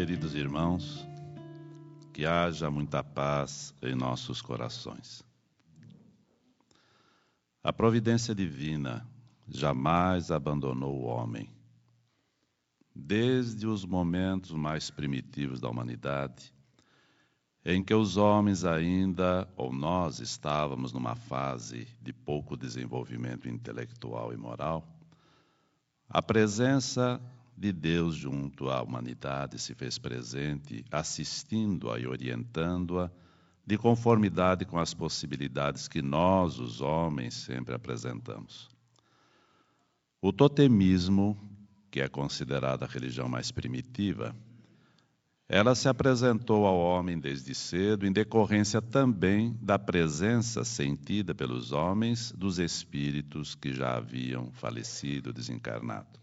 Queridos irmãos, que haja muita paz em nossos corações. A providência divina jamais abandonou o homem. Desde os momentos mais primitivos da humanidade, em que os homens ainda, ou nós estávamos numa fase de pouco desenvolvimento intelectual e moral, a presença de Deus junto à humanidade se fez presente, assistindo-a e orientando-a de conformidade com as possibilidades que nós, os homens, sempre apresentamos. O totemismo, que é considerada a religião mais primitiva, ela se apresentou ao homem desde cedo, em decorrência também da presença sentida pelos homens dos espíritos que já haviam falecido, desencarnado.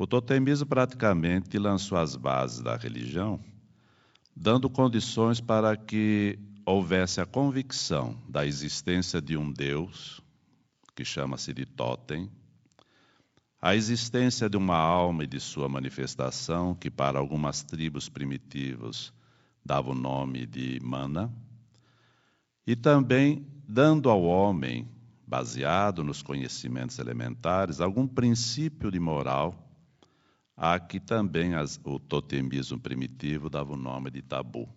O totemismo praticamente lançou as bases da religião, dando condições para que houvesse a convicção da existência de um Deus, que chama-se de totem, a existência de uma alma e de sua manifestação, que para algumas tribos primitivas dava o nome de mana, e também dando ao homem, baseado nos conhecimentos elementares, algum princípio de moral a que também as, o totemismo primitivo dava o nome de tabu.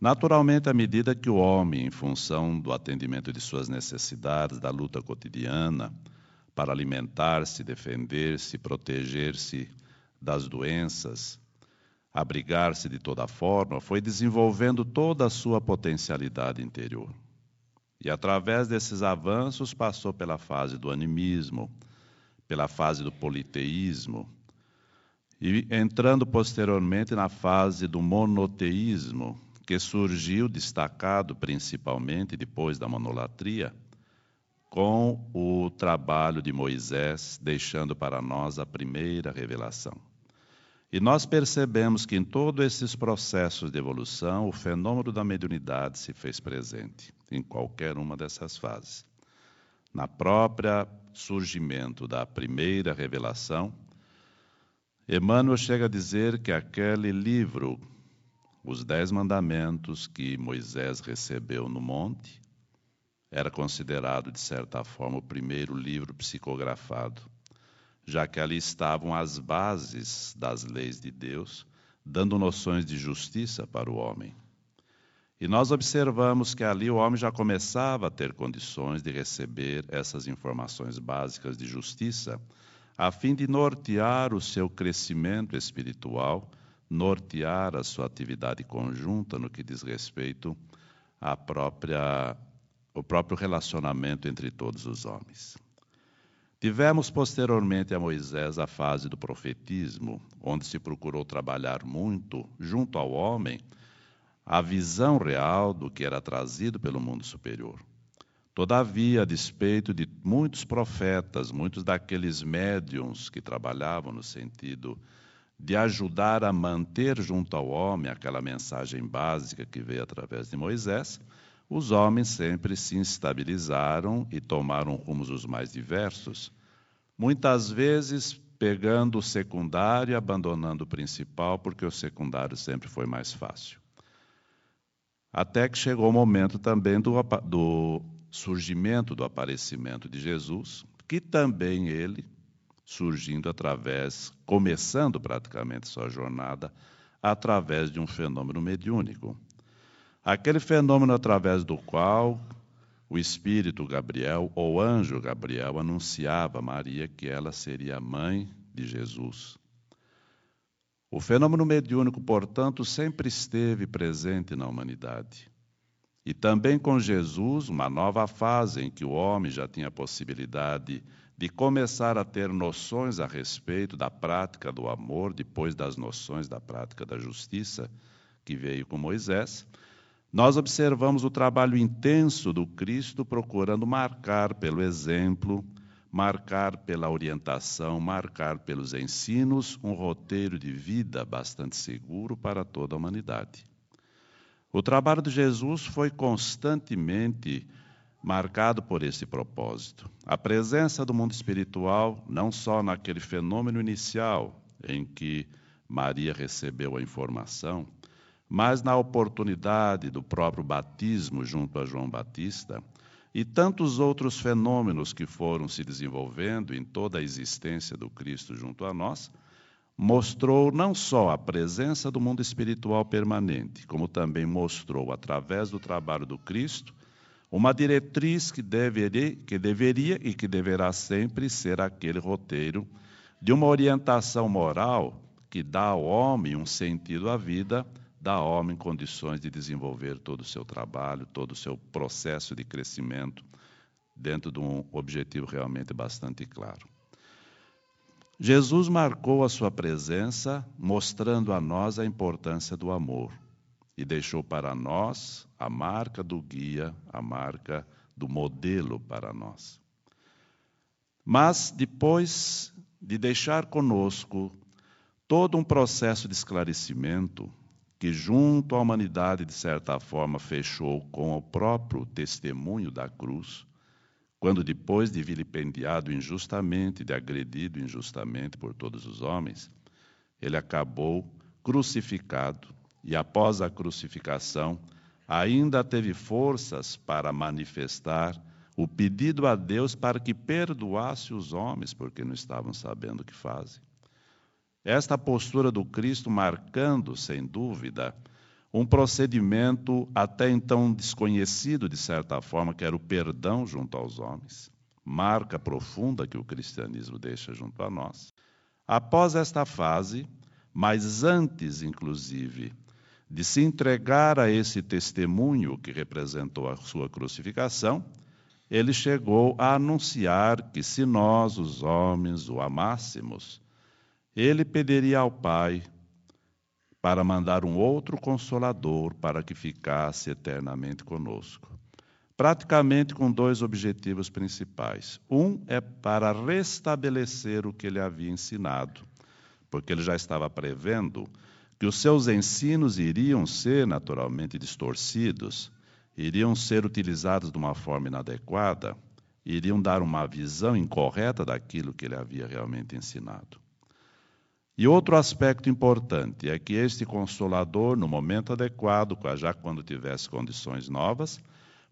Naturalmente, à medida que o homem, em função do atendimento de suas necessidades, da luta cotidiana, para alimentar-se, defender-se, proteger-se das doenças, abrigar-se de toda forma, foi desenvolvendo toda a sua potencialidade interior. E através desses avanços passou pela fase do animismo, pela fase do politeísmo e entrando posteriormente na fase do monoteísmo, que surgiu destacado principalmente depois da monolatria, com o trabalho de Moisés, deixando para nós a primeira revelação. E nós percebemos que em todos esses processos de evolução, o fenômeno da mediunidade se fez presente, em qualquer uma dessas fases. Na própria surgimento da primeira revelação, Emmanuel chega a dizer que aquele livro, os Dez Mandamentos que Moisés recebeu no monte, era considerado, de certa forma, o primeiro livro psicografado, já que ali estavam as bases das leis de Deus, dando noções de justiça para o homem. E nós observamos que ali o homem já começava a ter condições de receber essas informações básicas de justiça, a fim de nortear o seu crescimento espiritual, nortear a sua atividade conjunta no que diz respeito à própria o próprio relacionamento entre todos os homens. Tivemos posteriormente a Moisés a fase do profetismo, onde se procurou trabalhar muito junto ao homem a visão real do que era trazido pelo mundo superior. Todavia, a despeito de muitos profetas, muitos daqueles médiums que trabalhavam no sentido de ajudar a manter junto ao homem aquela mensagem básica que veio através de Moisés, os homens sempre se instabilizaram e tomaram rumos os mais diversos, muitas vezes pegando o secundário e abandonando o principal, porque o secundário sempre foi mais fácil. Até que chegou o momento também do, do surgimento, do aparecimento de Jesus, que também ele, surgindo através, começando praticamente sua jornada, através de um fenômeno mediúnico. Aquele fenômeno através do qual o espírito Gabriel, ou anjo Gabriel, anunciava a Maria que ela seria a mãe de Jesus. O fenômeno mediúnico, portanto, sempre esteve presente na humanidade. E também com Jesus, uma nova fase em que o homem já tinha a possibilidade de começar a ter noções a respeito da prática do amor, depois das noções da prática da justiça, que veio com Moisés, nós observamos o trabalho intenso do Cristo procurando marcar pelo exemplo marcar pela orientação, marcar pelos ensinos um roteiro de vida bastante seguro para toda a humanidade. O trabalho de Jesus foi constantemente marcado por esse propósito. A presença do mundo espiritual, não só naquele fenômeno inicial, em que Maria recebeu a informação, mas na oportunidade do próprio batismo junto a João Batista e tantos outros fenômenos que foram se desenvolvendo em toda a existência do Cristo junto a nós, mostrou não só a presença do mundo espiritual permanente, como também mostrou, através do trabalho do Cristo, uma diretriz que deveria, que deveria e que deverá sempre ser aquele roteiro de uma orientação moral que dá ao homem um sentido à vida, dá ao homem condições de desenvolver todo o seu trabalho, todo o seu processo de crescimento, dentro de um objetivo realmente bastante claro. Jesus marcou a sua presença, mostrando a nós a importância do amor e deixou para nós a marca do guia, a marca do modelo para nós. Mas depois de deixar conosco todo um processo de esclarecimento que, junto à humanidade, de certa forma, fechou com o próprio testemunho da cruz, quando, depois de vilipendiado injustamente, de agredido injustamente por todos os homens, ele acabou crucificado e após a crucificação, ainda teve forças para manifestar o pedido a Deus para que perdoasse os homens, porque não estavam sabendo o que fazem. Esta postura do Cristo marcando, sem dúvida, um procedimento até então desconhecido, de certa forma, que era o perdão junto aos homens, marca profunda que o cristianismo deixa junto a nós. Após esta fase, mas antes, inclusive, de se entregar a esse testemunho que representou a sua crucificação, ele chegou a anunciar que se nós, os homens, o amássemos, ele pediria ao Pai para mandar um outro consolador para que ficasse eternamente conosco. Praticamente com dois objetivos principais. Um é para restabelecer o que ele havia ensinado, porque ele já estava prevendo que os seus ensinos iriam ser naturalmente distorcidos, iriam ser utilizados de uma forma inadequada, iriam dar uma visão incorreta daquilo que ele havia realmente ensinado. E outro aspecto importante é que este consolador, no momento adequado, já quando tivesse condições novas,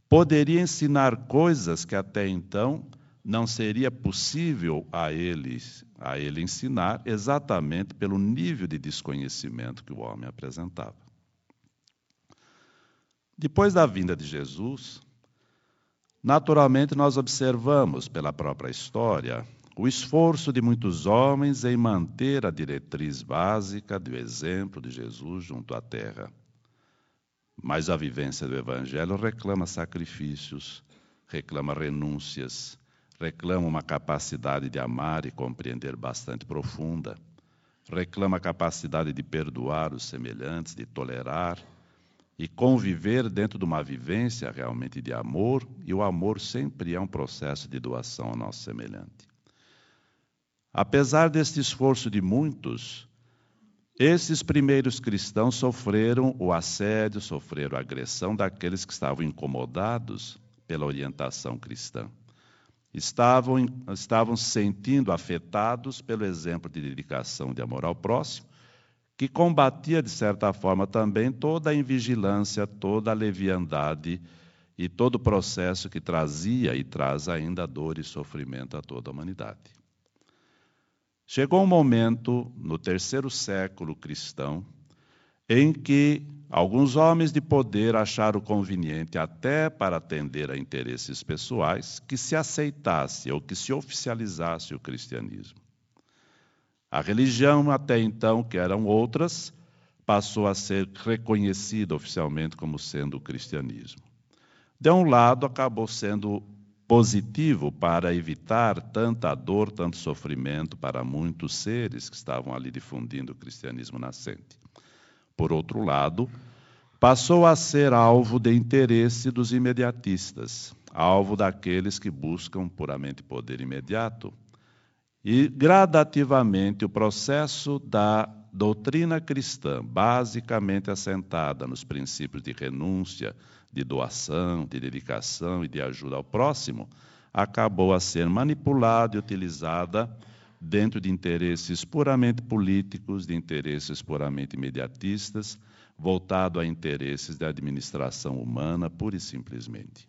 poderia ensinar coisas que até então não seria possível a ele, a ele ensinar, exatamente pelo nível de desconhecimento que o homem apresentava. Depois da vinda de Jesus, naturalmente nós observamos pela própria história o esforço de muitos homens em manter a diretriz básica do exemplo de Jesus junto à terra. Mas a vivência do Evangelho reclama sacrifícios, reclama renúncias, reclama uma capacidade de amar e compreender bastante profunda, reclama a capacidade de perdoar os semelhantes, de tolerar e conviver dentro de uma vivência realmente de amor, e o amor sempre é um processo de doação ao nosso semelhante. Apesar deste esforço de muitos, esses primeiros cristãos sofreram o assédio, sofreram a agressão daqueles que estavam incomodados pela orientação cristã estavam, estavam se sentindo afetados pelo exemplo de dedicação de amor ao próximo, que combatia, de certa forma, também toda a invigilância, toda a leviandade e todo o processo que trazia e traz ainda dor e sofrimento a toda a humanidade. Chegou um momento, no terceiro século cristão, em que alguns homens de poder acharam conveniente, até para atender a interesses pessoais, que se aceitasse ou que se oficializasse o cristianismo. A religião, até então, que eram outras, passou a ser reconhecida oficialmente como sendo o cristianismo. De um lado, acabou sendo positivo para evitar tanta dor, tanto sofrimento para muitos seres que estavam ali difundindo o cristianismo nascente. Por outro lado, passou a ser alvo de interesse dos imediatistas, alvo daqueles que buscam puramente poder imediato. E gradativamente o processo da doutrina cristã, basicamente assentada nos princípios de renúncia, de doação, de dedicação e de ajuda ao próximo, acabou a ser manipulada e utilizada dentro de interesses puramente políticos, de interesses puramente imediatistas, voltado a interesses de administração humana, pura e simplesmente.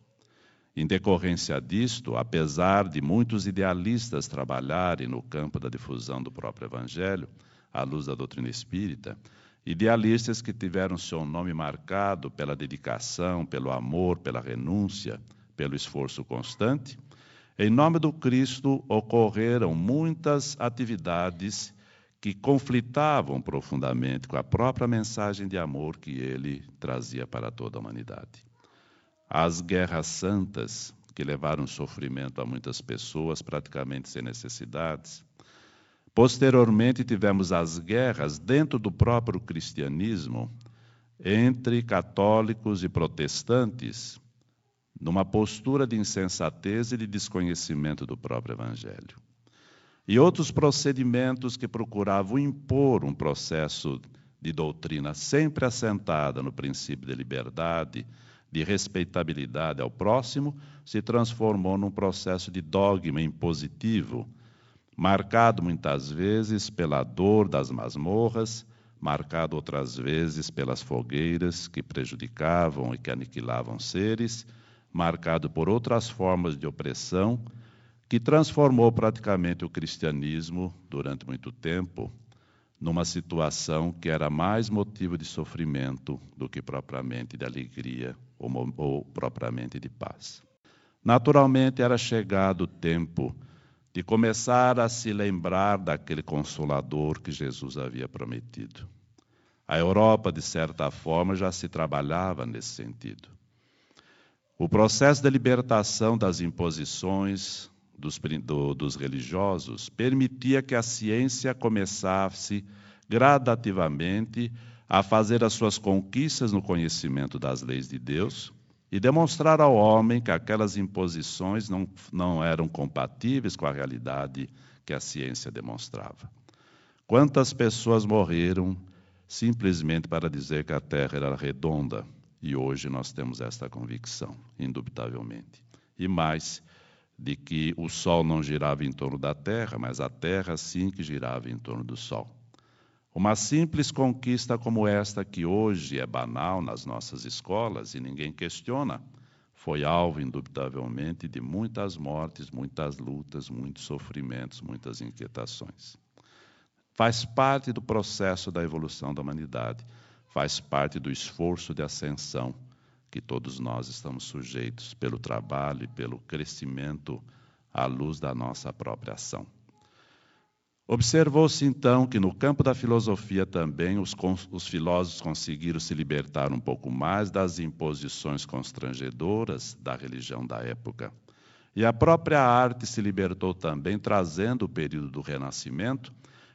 Em decorrência disto, apesar de muitos idealistas trabalharem no campo da difusão do próprio Evangelho, à luz da doutrina espírita, idealistas que tiveram seu nome marcado pela dedicação, pelo amor, pela renúncia, pelo esforço constante, em nome do Cristo ocorreram muitas atividades que conflitavam profundamente com a própria mensagem de amor que ele trazia para toda a humanidade. As guerras santas, que levaram sofrimento a muitas pessoas, praticamente sem necessidades. Posteriormente, tivemos as guerras dentro do próprio cristianismo, entre católicos e protestantes, numa postura de insensatez e de desconhecimento do próprio Evangelho. E outros procedimentos que procuravam impor um processo de doutrina sempre assentada no princípio de liberdade, de respeitabilidade ao próximo, se transformou num processo de dogma impositivo, marcado muitas vezes pela dor das masmorras, marcado outras vezes pelas fogueiras que prejudicavam e que aniquilavam seres, marcado por outras formas de opressão, que transformou praticamente o cristianismo durante muito tempo numa situação que era mais motivo de sofrimento do que propriamente de alegria ou, ou propriamente de paz. Naturalmente, era chegado o tempo de começar a se lembrar daquele consolador que Jesus havia prometido. A Europa, de certa forma, já se trabalhava nesse sentido. O processo de libertação das imposições dos, do, dos religiosos permitia que a ciência começasse gradativamente a fazer as suas conquistas no conhecimento das leis de Deus e demonstrar ao homem que aquelas imposições não, não eram compatíveis com a realidade que a ciência demonstrava. Quantas pessoas morreram simplesmente para dizer que a Terra era redonda? E hoje nós temos esta convicção, indubitavelmente. E mais, de que o Sol não girava em torno da Terra, mas a Terra sim que girava em torno do Sol. Uma simples conquista como esta, que hoje é banal nas nossas escolas e ninguém questiona, foi alvo, indubitavelmente, de muitas mortes, muitas lutas, muitos sofrimentos, muitas inquietações. Faz parte do processo da evolução da humanidade, faz parte do esforço de ascensão que todos nós estamos sujeitos pelo trabalho e pelo crescimento à luz da nossa própria ação. Observou-se então que no campo da filosofia também os, os, filósofos conseguiram se libertar um pouco mais das imposições constrangedoras da religião da época. E a própria arte se libertou também, trazendo o período do Renascimento,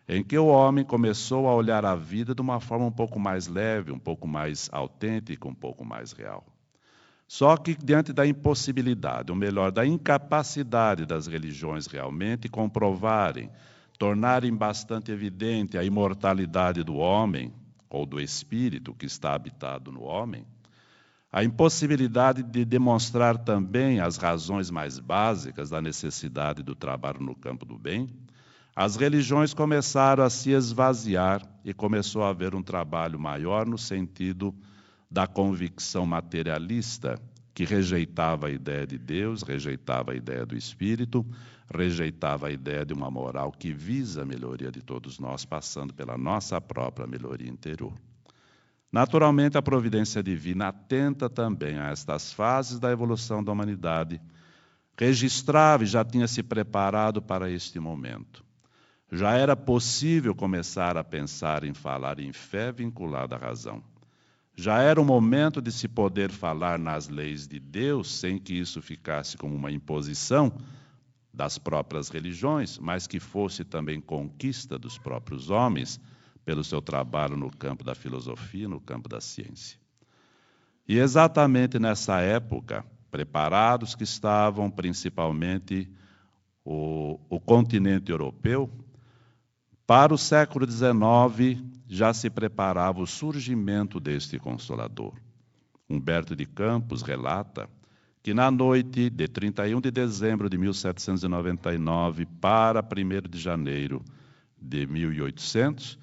em que o homem começou a olhar a vida de uma forma um pouco mais leve, um pouco mais autêntica, um pouco mais real. Só que diante da impossibilidade, ou melhor, da incapacidade das religiões realmente comprovarem, tornarem bastante evidente a imortalidade do homem, ou do espírito que está habitado no homem, a impossibilidade de demonstrar também as razões mais básicas da necessidade do trabalho no campo do bem, as religiões começaram a se esvaziar e começou a haver um trabalho maior no sentido da convicção materialista, que rejeitava a ideia de Deus, rejeitava a ideia do Espírito, rejeitava a ideia de uma moral que visa a melhoria de todos nós, passando pela nossa própria melhoria interior. Naturalmente, a providência divina atenta também a estas fases da evolução da humanidade, registrava e já tinha se preparado para este momento já era possível começar a pensar em falar em fé vinculada à razão. Já era o momento de se poder falar nas leis de Deus sem que isso ficasse como uma imposição das próprias religiões, mas que fosse também conquista dos próprios homens pelo seu trabalho no campo da filosofia, no campo da ciência. E exatamente nessa época, preparados que estavam principalmente o, o continente europeu, para o século XIX, já se preparava o surgimento deste consolador. Humberto de Campos relata que na noite de 31 de dezembro de 1799 para 1 de janeiro de 1800,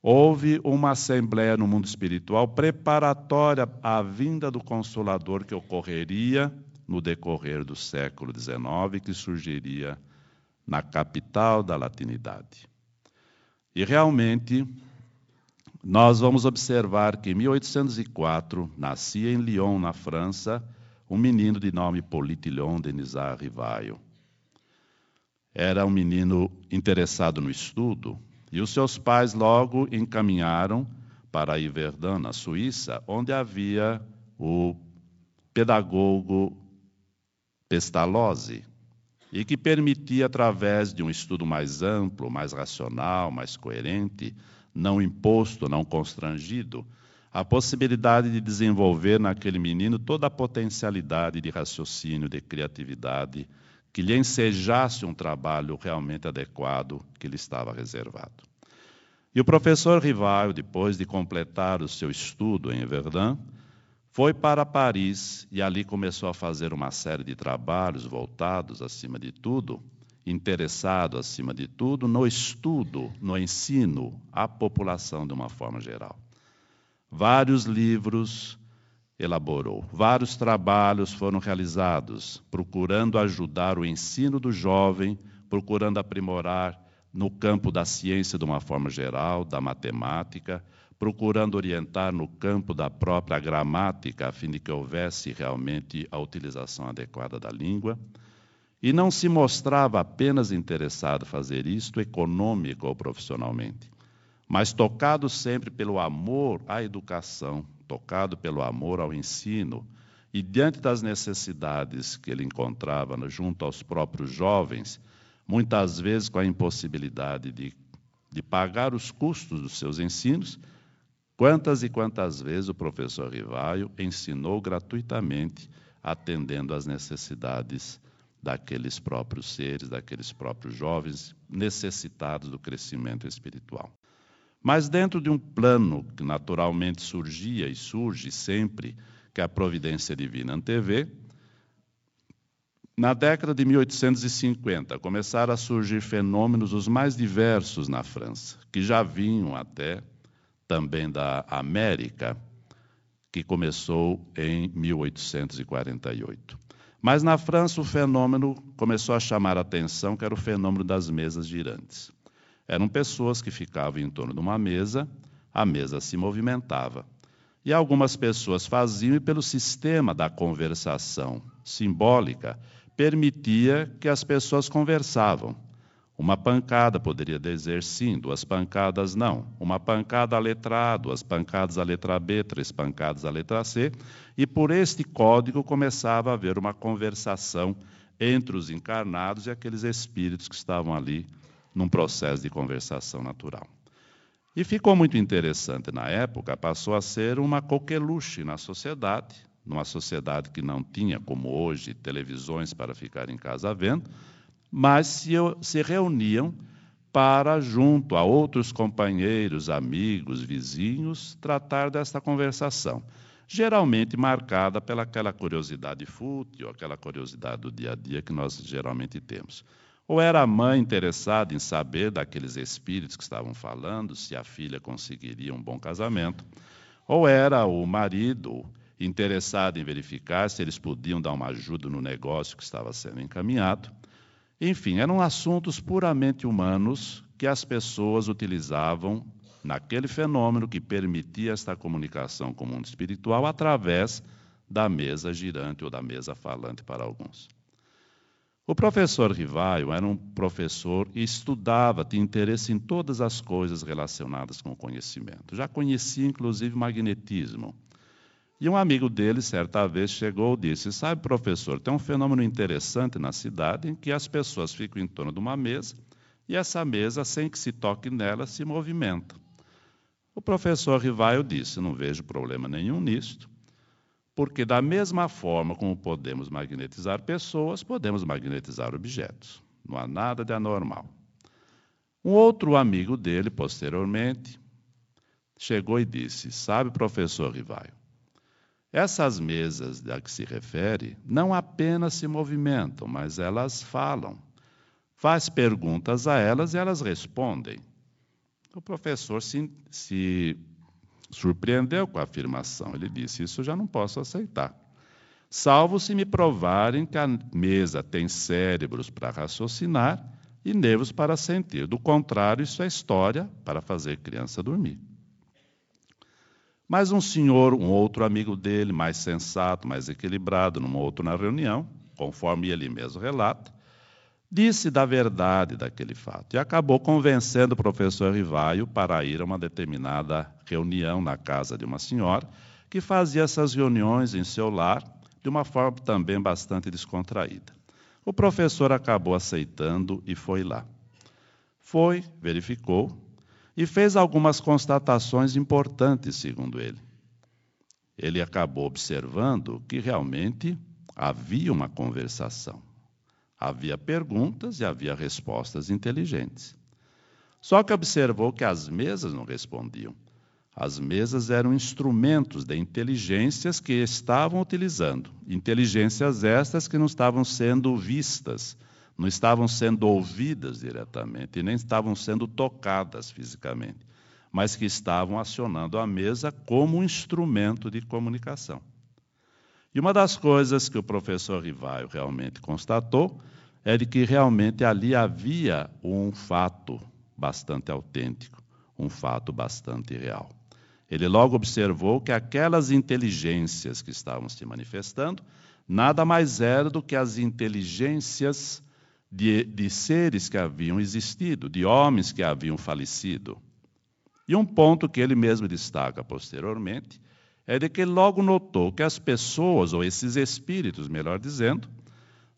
houve uma assembleia no mundo espiritual preparatória à vinda do Consolador que ocorreria no decorrer do século XIX, que surgiria na capital da latinidade. E realmente, nós vamos observar que em 1804 nascia em Lyon, na França, um menino de nome Politillon Denisard Rivaio. Era um menino interessado no estudo e os seus pais logo encaminharam para Yverdun, na Suíça, onde havia o pedagogo Pestalozzi, e que permitia, através de um estudo mais amplo, mais racional, mais coerente, não imposto, não constrangido, a possibilidade de desenvolver naquele menino toda a potencialidade de raciocínio, de criatividade, que lhe ensejasse um trabalho realmente adequado que lhe estava reservado. E o professor Rivaio, depois de completar o seu estudo em Verdun, foi para Paris e ali começou a fazer uma série de trabalhos voltados, acima de tudo, interessado, acima de tudo, no estudo, no ensino à população de uma forma geral. Vários livros elaborou, vários trabalhos foram realizados, procurando ajudar o ensino do jovem, procurando aprimorar no campo da ciência de uma forma geral, da matemática, procurando orientar no campo da própria gramática, a fim de que houvesse realmente a utilização adequada da língua. E não se mostrava apenas interessado em fazer isto econômico ou profissionalmente, mas tocado sempre pelo amor à educação, tocado pelo amor ao ensino, e diante das necessidades que ele encontrava junto aos próprios jovens, muitas vezes com a impossibilidade de, de pagar os custos dos seus ensinos, quantas e quantas vezes o professor Rivaio ensinou gratuitamente, atendendo às necessidades daqueles próprios seres, daqueles próprios jovens necessitados do crescimento espiritual. Mas dentro de um plano que naturalmente surgia e surge sempre, que é a providência divina antevê, na década de 1850 começaram a surgir fenômenos os mais diversos na França, que já vinham até também da América, que começou em 1848. Mas na França o fenômeno começou a chamar a atenção, que era o fenômeno das mesas girantes. Eram pessoas que ficavam em torno de uma mesa, a mesa se movimentava. E algumas pessoas faziam, e pelo sistema da conversação simbólica, permitia que as pessoas conversavam. Uma pancada poderia dizer sim, duas pancadas não. Uma pancada a letra A, duas pancadas a letra B, três pancadas a letra C. E por este código começava a haver uma conversação entre os encarnados e aqueles espíritos que estavam ali num processo de conversação natural. E ficou muito interessante na época, passou a ser uma coqueluche na sociedade, numa sociedade que não tinha, como hoje, televisões para ficar em casa vendo, mas se, se reuniam para, junto a outros companheiros, amigos, vizinhos, tratar desta conversação, geralmente marcada pelaquela curiosidade fútil, aquela curiosidade do dia a dia que nós geralmente temos. Ou era a mãe interessada em saber daqueles espíritos que estavam falando se a filha conseguiria um bom casamento, ou era o marido interessado em verificar se eles podiam dar uma ajuda no negócio que estava sendo encaminhado. Enfim, eram assuntos puramente humanos que as pessoas utilizavam naquele fenômeno que permitia esta comunicação com o mundo espiritual através da mesa girante ou da mesa falante para alguns. O professor Rivaio era um professor e estudava, tinha interesse em todas as coisas relacionadas com o conhecimento. Já conhecia, inclusive, magnetismo. E um amigo dele, certa vez, chegou e disse: Sabe, professor, tem um fenômeno interessante na cidade em que as pessoas ficam em torno de uma mesa e essa mesa, sem que se toque nela, se movimenta. O professor Rivaio disse: Não vejo problema nenhum nisto. Porque, da mesma forma como podemos magnetizar pessoas, podemos magnetizar objetos. Não há nada de anormal. Um outro amigo dele, posteriormente, chegou e disse: Sabe, professor Rivaio, Essas mesas a que se refere não apenas se movimentam, mas elas falam. Faz perguntas a elas e elas respondem. O professor se, se surpreendeu com a afirmação. Ele disse: Isso já não posso aceitar. Salvo se me provarem que a mesa tem cérebros para raciocinar e nervos para sentir. Do contrário, isso é história para fazer criança dormir. Mas um senhor, um outro amigo dele, mais sensato, mais equilibrado, numa outra reunião, conforme ele mesmo relata, disse da verdade daquele fato e acabou convencendo o professor Rivaio para ir a uma determinada reunião na casa de uma senhora que fazia essas reuniões em seu lar de uma forma também bastante descontraída. O professor acabou aceitando e foi lá. Foi, verificou e fez algumas constatações importantes, segundo ele. Ele acabou observando que realmente havia uma conversação. Havia perguntas e havia respostas inteligentes. Só que observou que as mesas não respondiam. As mesas eram instrumentos de inteligências que estavam utilizando, inteligências estas que não estavam sendo vistas, não estavam sendo ouvidas diretamente e nem estavam sendo tocadas fisicamente, mas que estavam acionando a mesa como um instrumento de comunicação. E uma das coisas que o professor Rivaio realmente constatou é de que realmente ali havia um fato bastante autêntico, um fato bastante real. Ele logo observou que aquelas inteligências que estavam se manifestando nada mais eram do que as inteligências de, de seres que haviam existido, de homens que haviam falecido. E um ponto que ele mesmo destaca posteriormente é de que logo notou que as pessoas, ou esses espíritos, melhor dizendo,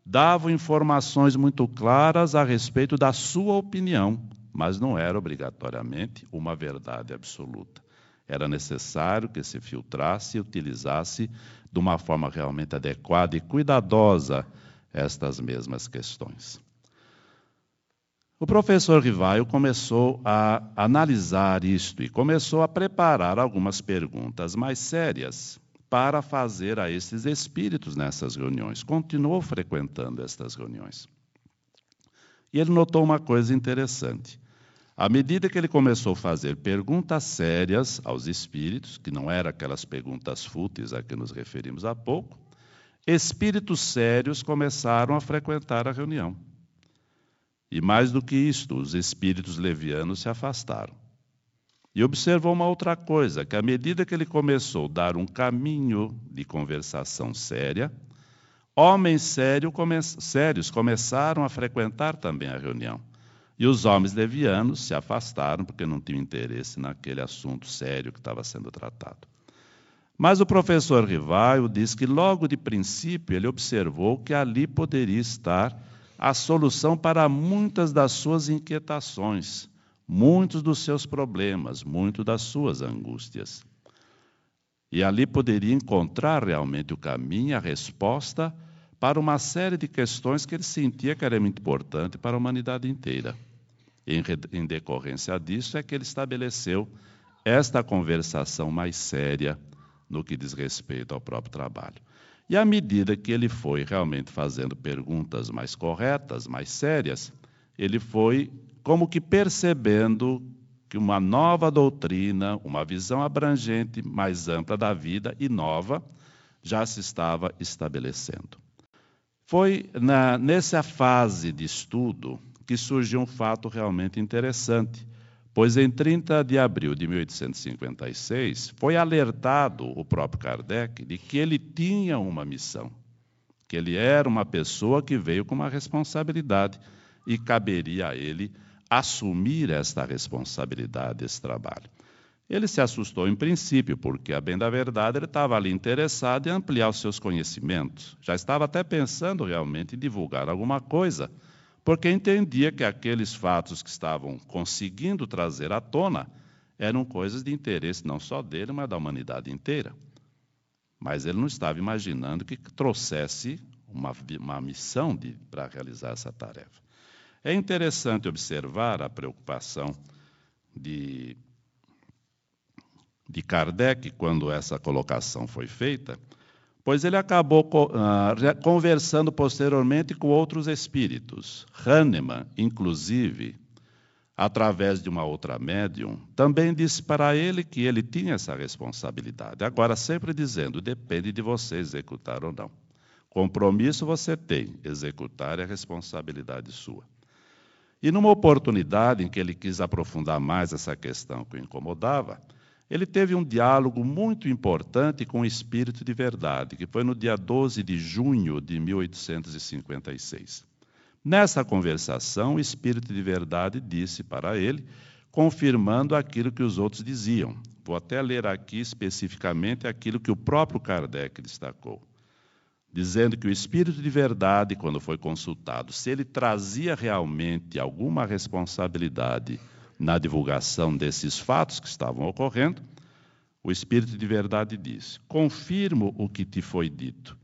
davam informações muito claras a respeito da sua opinião, mas não era obrigatoriamente uma verdade absoluta. Era necessário que se filtrasse e utilizasse de uma forma realmente adequada e cuidadosa estas mesmas questões. O professor Rivaio começou a analisar isto e começou a preparar algumas perguntas mais sérias para fazer a esses espíritos nessas reuniões. Continuou frequentando estas reuniões. E ele notou uma coisa interessante. À medida que ele começou a fazer perguntas sérias aos espíritos, que não eram aquelas perguntas fúteis a que nos referimos há pouco, espíritos sérios começaram a frequentar a reunião. E mais do que isto, os espíritos levianos se afastaram. E observou uma outra coisa, que à medida que ele começou a dar um caminho de conversação séria, homens sério come sérios começaram a frequentar também a reunião. E os homens levianos se afastaram porque não tinham interesse naquele assunto sério que estava sendo tratado. Mas o professor Rivaio diz que logo de princípio ele observou que ali poderia estar a solução para muitas das suas inquietações, muitos dos seus problemas, muitas das suas angústias. E ali poderia encontrar realmente o caminho, a resposta para uma série de questões que ele sentia que era muito importante para a humanidade inteira. Em, em decorrência disso, é que ele estabeleceu esta conversação mais séria no que diz respeito ao próprio trabalho. E à medida que ele foi realmente fazendo perguntas mais corretas, mais sérias, ele foi como que percebendo que uma nova doutrina, uma visão abrangente, mais ampla da vida e nova, já se estava estabelecendo. Foi na, nessa fase de estudo que surgiu um fato realmente interessante, pois em 30 de abril de 1856 foi alertado o próprio Kardec de que ele tinha uma missão, que ele era uma pessoa que veio com uma responsabilidade e caberia a ele assumir esta responsabilidade, esse trabalho. Ele se assustou em princípio, porque, a bem da verdade, ele estava ali interessado em ampliar os seus conhecimentos. Já estava até pensando realmente em divulgar alguma coisa porque entendia que aqueles fatos que estavam conseguindo trazer à tona eram coisas de interesse não só dele, mas da humanidade inteira. Mas ele não estava imaginando que trouxesse uma, uma missão para realizar essa tarefa. É interessante observar a preocupação de, de Kardec quando essa colocação foi feita, pois ele acabou uh, conversando posteriormente com outros espíritos. Hahnemann, inclusive, através de uma outra médium, também disse para ele que ele tinha essa responsabilidade. Agora, sempre dizendo, depende de você executar ou não. Compromisso você tem, executar é responsabilidade sua. E numa oportunidade em que ele quis aprofundar mais essa questão que o incomodava, ele teve um diálogo muito importante com o espírito de verdade, que foi no dia 12 de junho de 1856. Nessa conversação, o espírito de verdade disse para ele, confirmando aquilo que os outros diziam. Vou até ler aqui especificamente aquilo que o próprio Kardec destacou. Dizendo que o espírito de verdade, quando foi consultado, se ele trazia realmente alguma responsabilidade na divulgação desses fatos que estavam ocorrendo, o espírito de verdade disse: Confirmo o que te foi dito,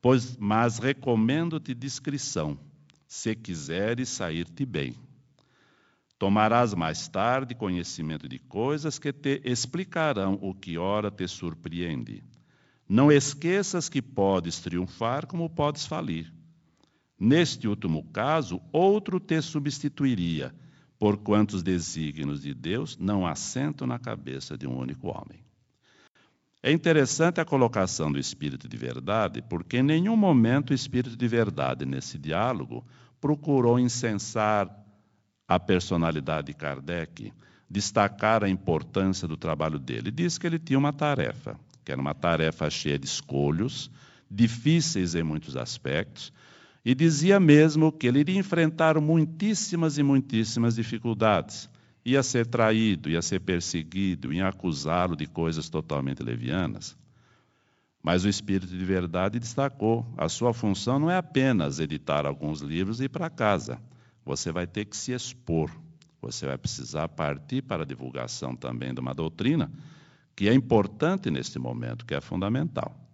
pois mas recomendo-te discrição se quiseres sair-te bem. Tomarás mais tarde conhecimento de coisas que te explicarão o que ora te surpreende. Não esqueças que podes triunfar como podes falir. Neste último caso, outro te substituiria, porquanto os desígnios de Deus não assentam na cabeça de um único homem. É interessante a colocação do Espírito de Verdade, porque em nenhum momento o Espírito de Verdade, nesse diálogo, procurou incensar a personalidade de Kardec, destacar a importância do trabalho dele. Diz que ele tinha uma tarefa, que era uma tarefa cheia de escolhos, difíceis em muitos aspectos, e dizia mesmo que ele iria enfrentar muitíssimas e muitíssimas dificuldades ia ser traído, ia ser perseguido, ia acusá-lo de coisas totalmente levianas. Mas o Espírito de Verdade destacou: a sua função não é apenas editar alguns livros e ir para casa. Você vai ter que se expor. Você vai precisar partir para a divulgação também de uma doutrina que é importante neste momento, que é fundamental.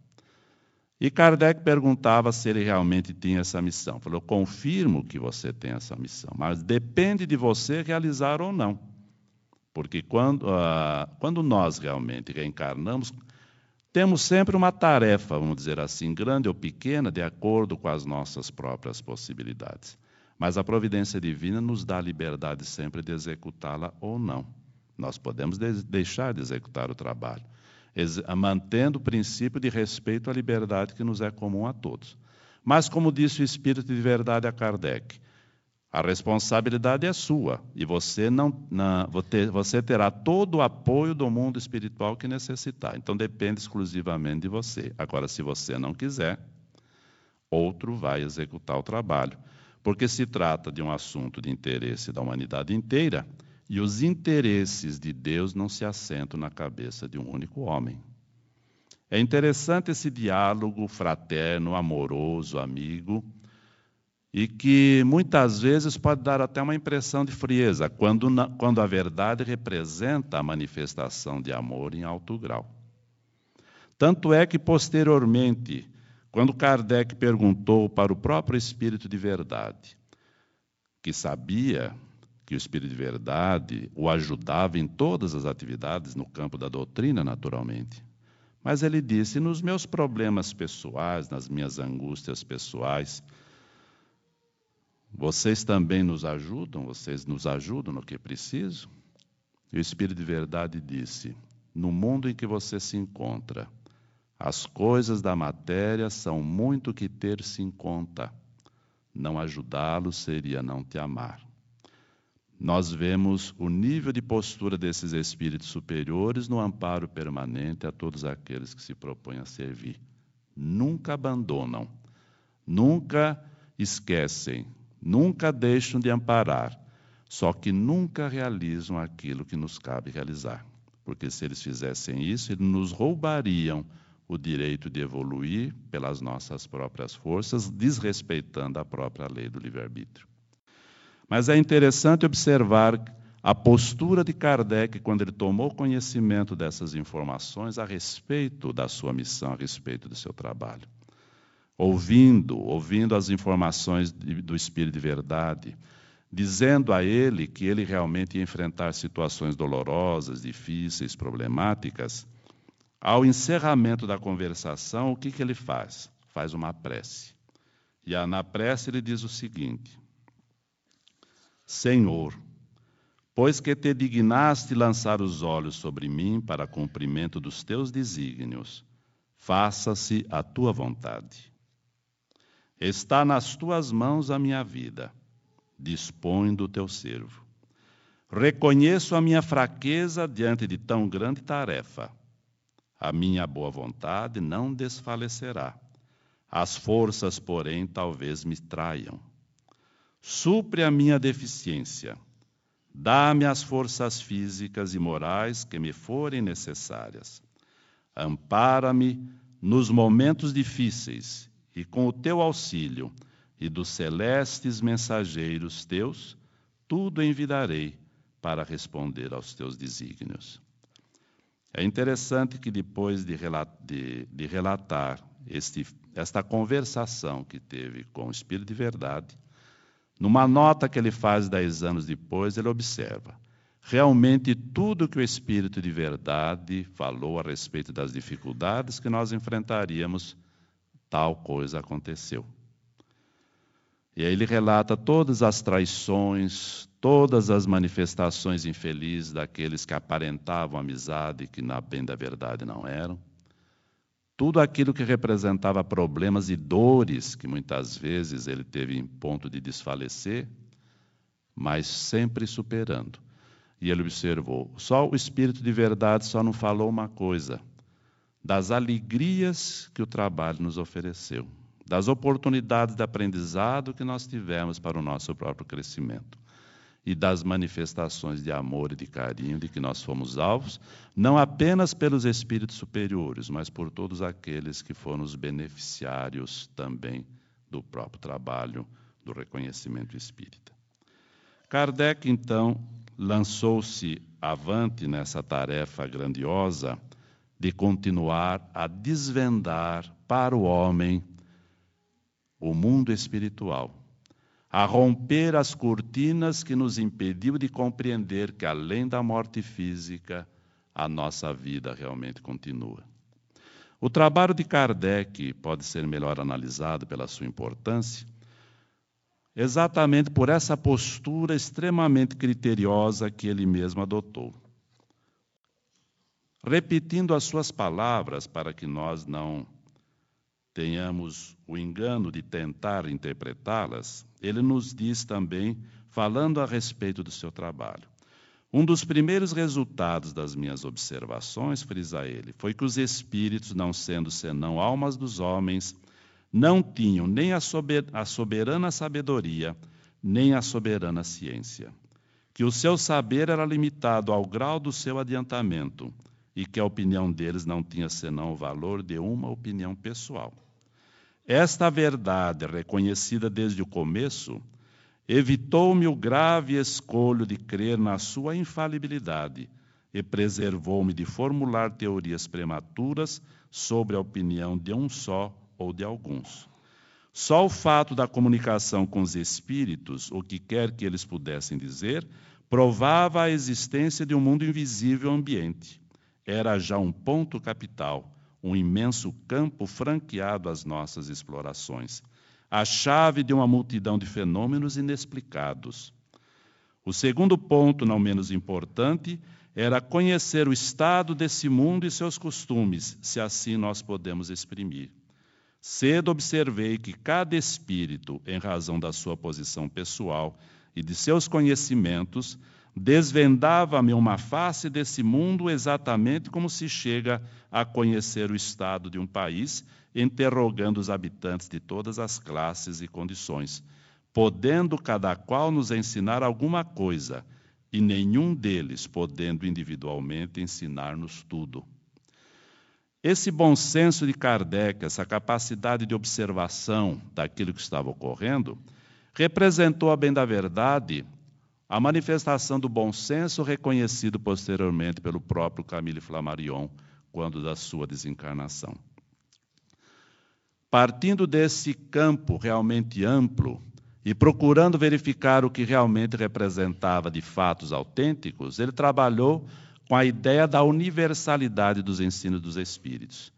E Kardec perguntava se ele realmente tinha essa missão. Falou: confirmo que você tem essa missão, mas depende de você realizar ou não. Porque quando, uh, quando nós realmente reencarnamos, temos sempre uma tarefa, vamos dizer assim, grande ou pequena, de acordo com as nossas próprias possibilidades. Mas a providência divina nos dá a liberdade sempre de executá-la ou não. Nós podemos de deixar de executar o trabalho mantendo o princípio de respeito à liberdade que nos é comum a todos. Mas, como disse o Espírito de Verdade a Kardec, a responsabilidade é sua e você não, não, você terá todo o apoio do mundo espiritual que necessitar. Então depende exclusivamente de você. Agora, se você não quiser, outro vai executar o trabalho, porque se trata de um assunto de interesse da humanidade inteira e os interesses de Deus não se assentam na cabeça de um único homem. É interessante esse diálogo fraterno, amoroso, amigo, e que muitas vezes pode dar até uma impressão de frieza, quando, quando a verdade representa a manifestação de amor em alto grau. Tanto é que, posteriormente, quando Kardec perguntou para o próprio Espírito de Verdade, que sabia que o Espírito de Verdade o ajudava em todas as atividades no campo da doutrina, naturalmente. Mas ele disse: nos meus problemas pessoais, nas minhas angústias pessoais, vocês também nos ajudam, vocês nos ajudam no que preciso? E o Espírito de Verdade disse: no mundo em que você se encontra, as coisas da matéria são muito que ter-se em conta. Não ajudá-lo seria não te amar nós vemos o nível de postura desses espíritos superiores no amparo permanente a todos aqueles que se propõem a servir. Nunca abandonam, nunca esquecem, nunca deixam de amparar, só que nunca realizam aquilo que nos cabe realizar. Porque se eles fizessem isso, eles nos roubariam o direito de evoluir pelas nossas próprias forças, desrespeitando a própria lei do livre-arbítrio. Mas é interessante observar a postura de Kardec quando ele tomou conhecimento dessas informações a respeito da sua missão, a respeito do seu trabalho. Ouvindo, ouvindo as informações do Espírito de Verdade, dizendo a ele que ele realmente ia enfrentar situações dolorosas, difíceis, problemáticas, ao encerramento da conversação, o que, que ele faz? Faz uma prece. E na prece ele diz o seguinte: Senhor, pois que te dignaste lançar os olhos sobre mim para cumprimento dos teus desígnios, faça-se a tua vontade. Está nas tuas mãos a minha vida dispõe do teu servo. Reconheço a minha fraqueza diante de tão grande tarefa. A minha boa vontade não desfalecerá. As forças, porém, talvez me traiam. Supre a minha deficiência. Dá-me as forças físicas e morais que me forem necessárias. Ampara-me nos momentos difíceis e, com o teu auxílio, e dos celestes mensageiros teus, tudo envidarei para responder aos teus desígnios. É interessante que depois de, de, de relatar este, esta conversação que teve com o Espírito de Verdade, numa nota que ele faz dez anos depois, ele observa: realmente tudo que o Espírito de Verdade falou a respeito das dificuldades que nós enfrentaríamos, tal coisa aconteceu. E aí ele relata todas as traições, todas as manifestações infelizes daqueles que aparentavam amizade, que na bem da verdade não eram. Tudo aquilo que representava problemas e dores que muitas vezes ele teve em ponto de desfalecer, mas sempre superando. E ele observou: só o Espírito de verdade só não falou uma coisa, das alegrias que o trabalho nos ofereceu das oportunidades de aprendizado que nós tivemos para o nosso próprio crescimento e das manifestações de amor e de carinho de que nós fomos alvos, não apenas pelos espíritos superiores, mas por todos aqueles que foram os beneficiários também do próprio trabalho do reconhecimento espírita. Kardec, então, lançou-se avante nessa tarefa grandiosa de continuar a desvendar para o homem o mundo espiritual, a romper as cortinas que nos impediu de compreender que além da morte física, a nossa vida realmente continua. O trabalho de Kardec pode ser melhor analisado pela sua importância, exatamente por essa postura extremamente criteriosa que ele mesmo adotou. Repetindo as suas palavras para que nós não tenhamos o engano de tentar interpretá-las, ele nos diz também, falando a respeito do seu trabalho. Um dos primeiros resultados das minhas observações, frisa ele, foi que os espíritos, não sendo senão almas dos homens, não tinham nem a soberana sabedoria, nem a soberana ciência. Que o seu saber era limitado ao grau do seu adiantamento e que a opinião deles não tinha senão o valor de uma opinião pessoal. Esta verdade, reconhecida desde o começo, evitou-me o grave escolho de crer na sua infalibilidade e preservou-me de formular teorias prematuras sobre a opinião de um só ou de alguns. Só o fato da comunicação com os espíritos, o que quer que eles pudessem dizer, provava a existência de um mundo invisível ambiente. Era já um ponto capital um imenso campo franqueado às nossas explorações, a chave de uma multidão de fenômenos inexplicados. O segundo ponto, não menos importante, era conhecer o estado desse mundo e seus costumes, se assim nós podemos exprimir. Cedo observei que cada espírito, em razão da sua posição pessoal e de seus conhecimentos, desvendava-me uma face desse mundo exatamente como se chega a conhecer o estado de um país, interrogando os habitantes de todas as classes e condições, podendo cada qual nos ensinar alguma coisa, e nenhum deles podendo individualmente ensinar-nos tudo. Esse bom senso de Kardec, essa capacidade de observação daquilo que estava ocorrendo, representou, a bem da verdade, a manifestação do bom senso reconhecido posteriormente pelo próprio Camille Flammarion, quando da sua desencarnação. Partindo desse campo realmente amplo e procurando verificar o que realmente representava de fatos autênticos, ele trabalhou com a ideia da universalidade dos ensinos dos Espíritos.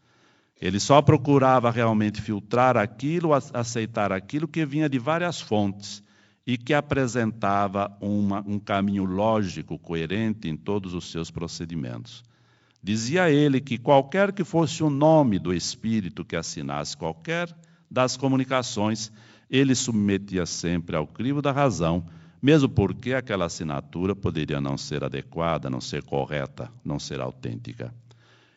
Ele só procurava realmente filtrar aquilo, aceitar aquilo que vinha de várias fontes e que apresentava uma, um caminho lógico, coerente em todos os seus procedimentos. Dizia ele que qualquer que fosse o nome do espírito que assinasse qualquer das comunicações, ele submetia sempre ao crivo da razão, mesmo porque aquela assinatura poderia não ser adequada, não ser correta, não ser autêntica.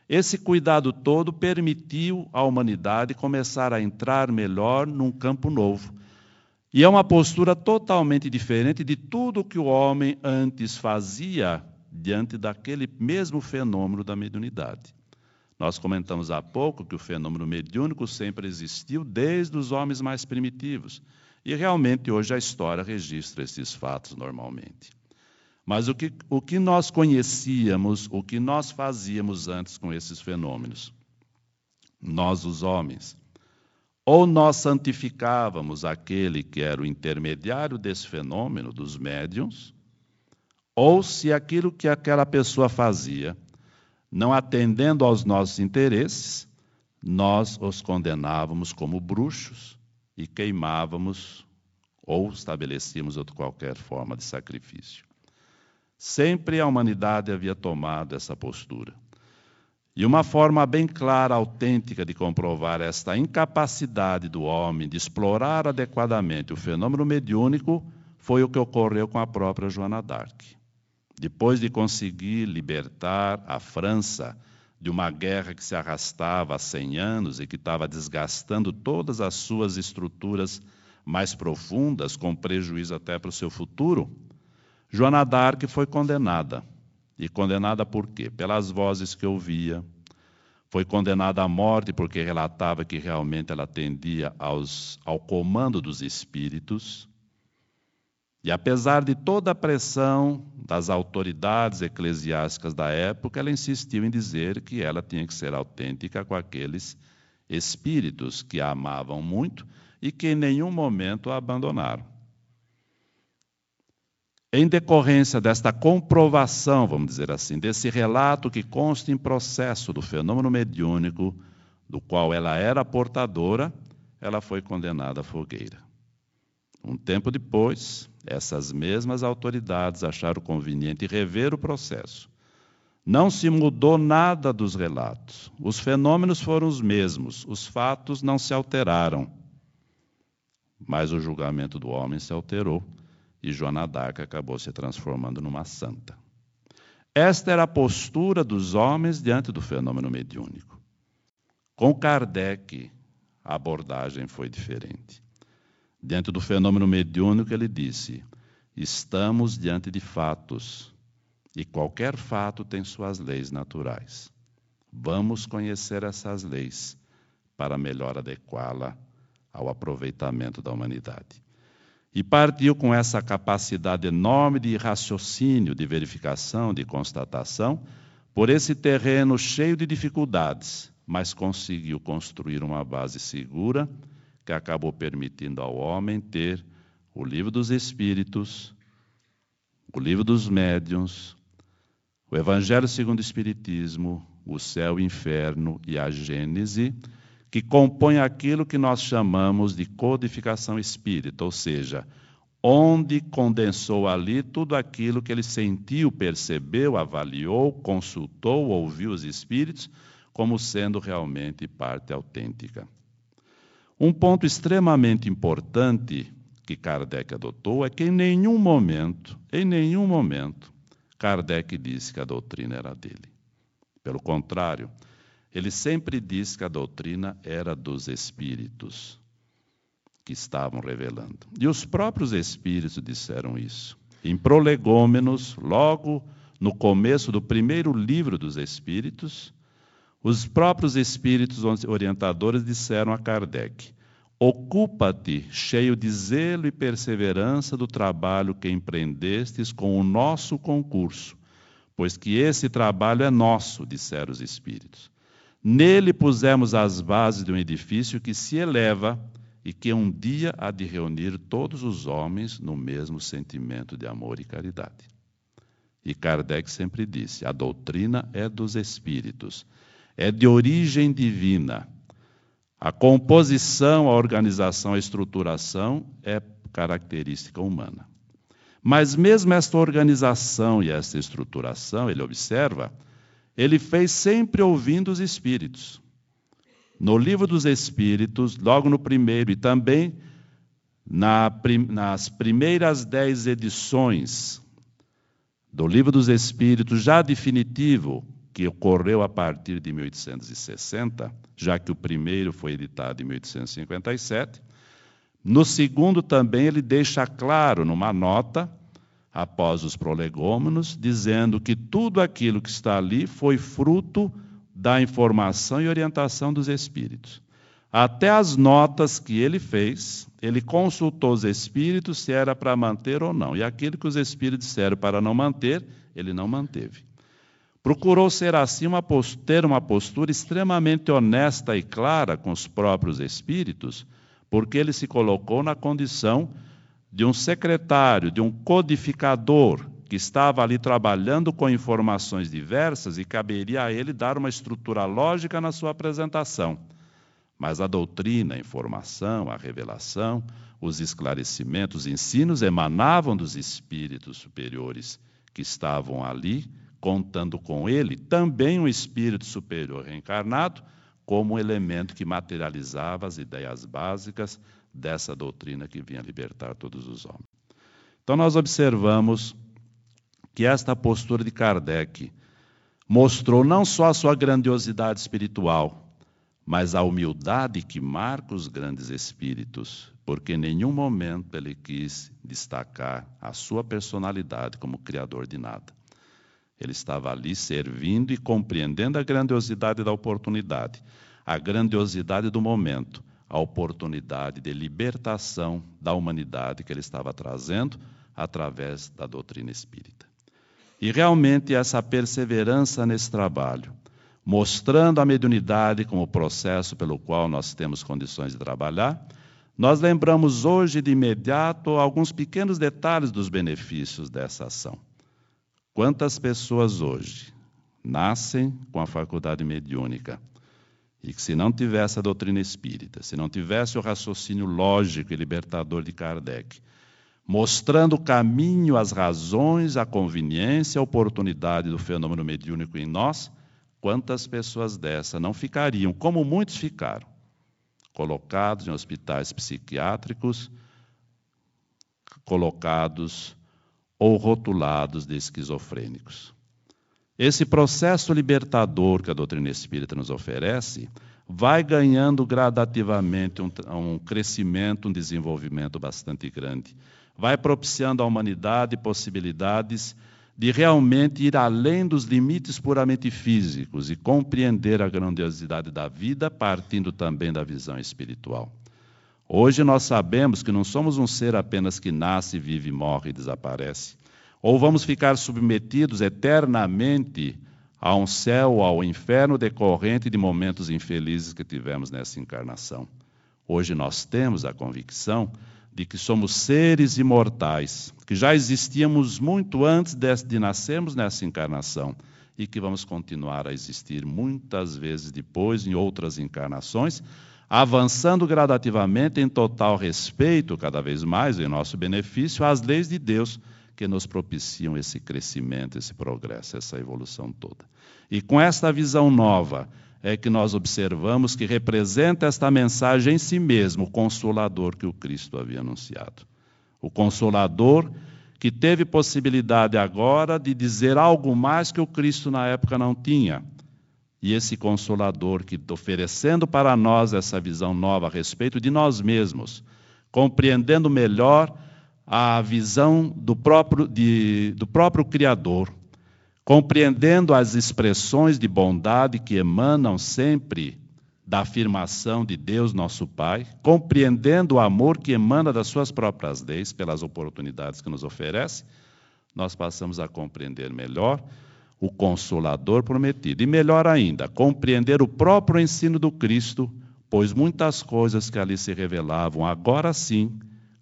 Esse cuidado todo permitiu à humanidade começar a entrar melhor num campo novo, e é uma postura totalmente diferente de tudo que o homem antes fazia diante daquele mesmo fenômeno da mediunidade. Nós comentamos há pouco que o fenômeno mediúnico sempre existiu desde os homens mais primitivos. E realmente hoje a história registra esses fatos normalmente. Mas o que, o que nós conhecíamos, o que nós fazíamos antes com esses fenômenos? Nós, os homens, ou nós santificávamos aquele que era o intermediário desse fenômeno, dos médiums, ou se aquilo que aquela pessoa fazia, não atendendo aos nossos interesses, nós os condenávamos como bruxos e queimávamos ou estabelecíamos outra qualquer forma de sacrifício. Sempre a humanidade havia tomado essa postura. E uma forma bem clara, autêntica de comprovar esta incapacidade do homem de explorar adequadamente o fenômeno mediúnico foi o que ocorreu com a própria Joana d'Arc. Depois de conseguir libertar a França de uma guerra que se arrastava há 100 anos e que estava desgastando todas as suas estruturas mais profundas, com prejuízo até para o seu futuro, Joana d'Arc foi condenada e condenada por quê? Pelas vozes que ouvia. Foi condenada à morte porque relatava que realmente ela atendia aos, ao comando dos espíritos. E apesar de toda a pressão das autoridades eclesiásticas da época, ela insistiu em dizer que ela tinha que ser autêntica com aqueles espíritos que a amavam muito e que em nenhum momento a abandonaram. Em decorrência desta comprovação, vamos dizer assim, desse relato que consta em processo do fenômeno mediúnico, do qual ela era portadora, ela foi condenada à fogueira. Um tempo depois, essas mesmas autoridades acharam conveniente rever o processo. Não se mudou nada dos relatos. Os fenômenos foram os mesmos, os fatos não se alteraram. Mas o julgamento do homem se alterou e Joana d'Arc acabou se transformando numa santa. Esta era a postura dos homens diante do fenômeno mediúnico. Com Kardec, a abordagem foi diferente. Diante do fenômeno mediúnico, ele disse: estamos diante de fatos, e qualquer fato tem suas leis naturais. Vamos conhecer essas leis para melhor adequá-la ao aproveitamento da humanidade. E partiu com essa capacidade enorme de raciocínio, de verificação, de constatação, por esse terreno cheio de dificuldades, mas conseguiu construir uma base segura que acabou permitindo ao homem ter o livro dos Espíritos, o livro dos Médiuns, o Evangelho segundo o Espiritismo, o céu o inferno e a Gênese que compõe aquilo que nós chamamos de codificação espírita, ou seja, onde condensou ali tudo aquilo que ele sentiu, percebeu, avaliou, consultou, ouviu os espíritos, como sendo realmente parte autêntica. Um ponto extremamente importante que Kardec adotou é que em nenhum momento, em nenhum momento, Kardec disse que a doutrina era dele. Pelo contrário, ele sempre disse que a doutrina era dos espíritos que estavam revelando. E os próprios espíritos disseram isso. Em Prolegômenos, logo no começo do primeiro livro dos espíritos, os próprios espíritos orientadores disseram a Kardec: Ocupa-te, cheio de zelo e perseverança, do trabalho que empreendestes com o nosso concurso, pois que esse trabalho é nosso, disseram os espíritos. Nele pusemos as bases de um edifício que se eleva e que um dia há de reunir todos os homens no mesmo sentimento de amor e caridade. E Kardec sempre disse: a doutrina é dos espíritos, é de origem divina. A composição, a organização, a estruturação é característica humana. Mas mesmo esta organização e esta estruturação, ele observa, ele fez sempre ouvindo os espíritos. No livro dos Espíritos, logo no primeiro, e também na, nas primeiras dez edições do livro dos Espíritos, já definitivo, que ocorreu a partir de 1860, já que o primeiro foi editado em 1857. No segundo também ele deixa claro numa nota, após os prolegômenos, dizendo que tudo aquilo que está ali foi fruto da informação e orientação dos espíritos. Até as notas que ele fez, ele consultou os espíritos se era para manter ou não. E aquilo que os espíritos disseram para não manter, ele não manteve. Procurou ser assim uma ter uma postura extremamente honesta e clara com os próprios espíritos, porque ele se colocou na condição de um secretário, de um codificador, que estava ali trabalhando com informações diversas e caberia a ele dar uma estrutura lógica na sua apresentação. Mas a doutrina, a informação, a revelação, os esclarecimentos, os ensinos emanavam dos espíritos superiores que estavam ali, contando com ele também um espírito superior reencarnado, como elemento que materializava as ideias básicas dessa doutrina que vinha libertar todos os homens. Então, nós observamos que esta postura de Kardec mostrou não só a sua grandiosidade espiritual, mas a humildade que marca os grandes espíritos, porque em nenhum momento ele quis destacar a sua personalidade como criador de nada. Ele estava ali servindo e compreendendo a grandiosidade da oportunidade, a grandiosidade do momento, a oportunidade de libertação da humanidade que ele estava trazendo através da doutrina espírita. E realmente essa perseverança nesse trabalho, mostrando a mediunidade como processo pelo qual nós temos condições de trabalhar, nós lembramos hoje de imediato alguns pequenos detalhes dos benefícios dessa ação. Quantas pessoas hoje nascem com a faculdade mediúnica e que, se não tivesse a doutrina espírita, se não tivesse o raciocínio lógico e libertador de Kardec, mostrando o caminho, as razões, a conveniência, a oportunidade do fenômeno mediúnico em nós, quantas pessoas dessa não ficariam, como muitos ficaram, colocados em hospitais psiquiátricos, colocados ou rotulados de esquizofrênicos. Esse processo libertador que a doutrina espírita nos oferece vai ganhando gradativamente um, um crescimento, um desenvolvimento bastante grande vai propiciando à humanidade possibilidades de realmente ir além dos limites puramente físicos e compreender a grandiosidade da vida, partindo também da visão espiritual. Hoje nós sabemos que não somos um ser apenas que nasce, vive, morre e desaparece. Ou vamos ficar submetidos eternamente a um céu ou ao inferno decorrente de momentos infelizes que tivemos nessa encarnação. Hoje nós temos a convicção de que somos seres imortais, que já existíamos muito antes de, de nascermos nessa encarnação e que vamos continuar a existir muitas vezes depois em outras encarnações, avançando gradativamente em total respeito, cada vez mais em nosso benefício, às leis de Deus que nos propiciam esse crescimento, esse progresso, essa evolução toda. E com esta visão nova, é que nós observamos que representa esta mensagem em si mesmo, o consolador que o Cristo havia anunciado. O consolador que teve possibilidade agora de dizer algo mais que o Cristo na época não tinha. E esse consolador que oferecendo para nós essa visão nova a respeito de nós mesmos, compreendendo melhor a visão do próprio, de, do próprio Criador, compreendendo as expressões de bondade que emanam sempre da afirmação de Deus, nosso Pai, compreendendo o amor que emana das suas próprias leis pelas oportunidades que nos oferece, nós passamos a compreender melhor o Consolador prometido. E melhor ainda, compreender o próprio ensino do Cristo pois muitas coisas que ali se revelavam, agora sim,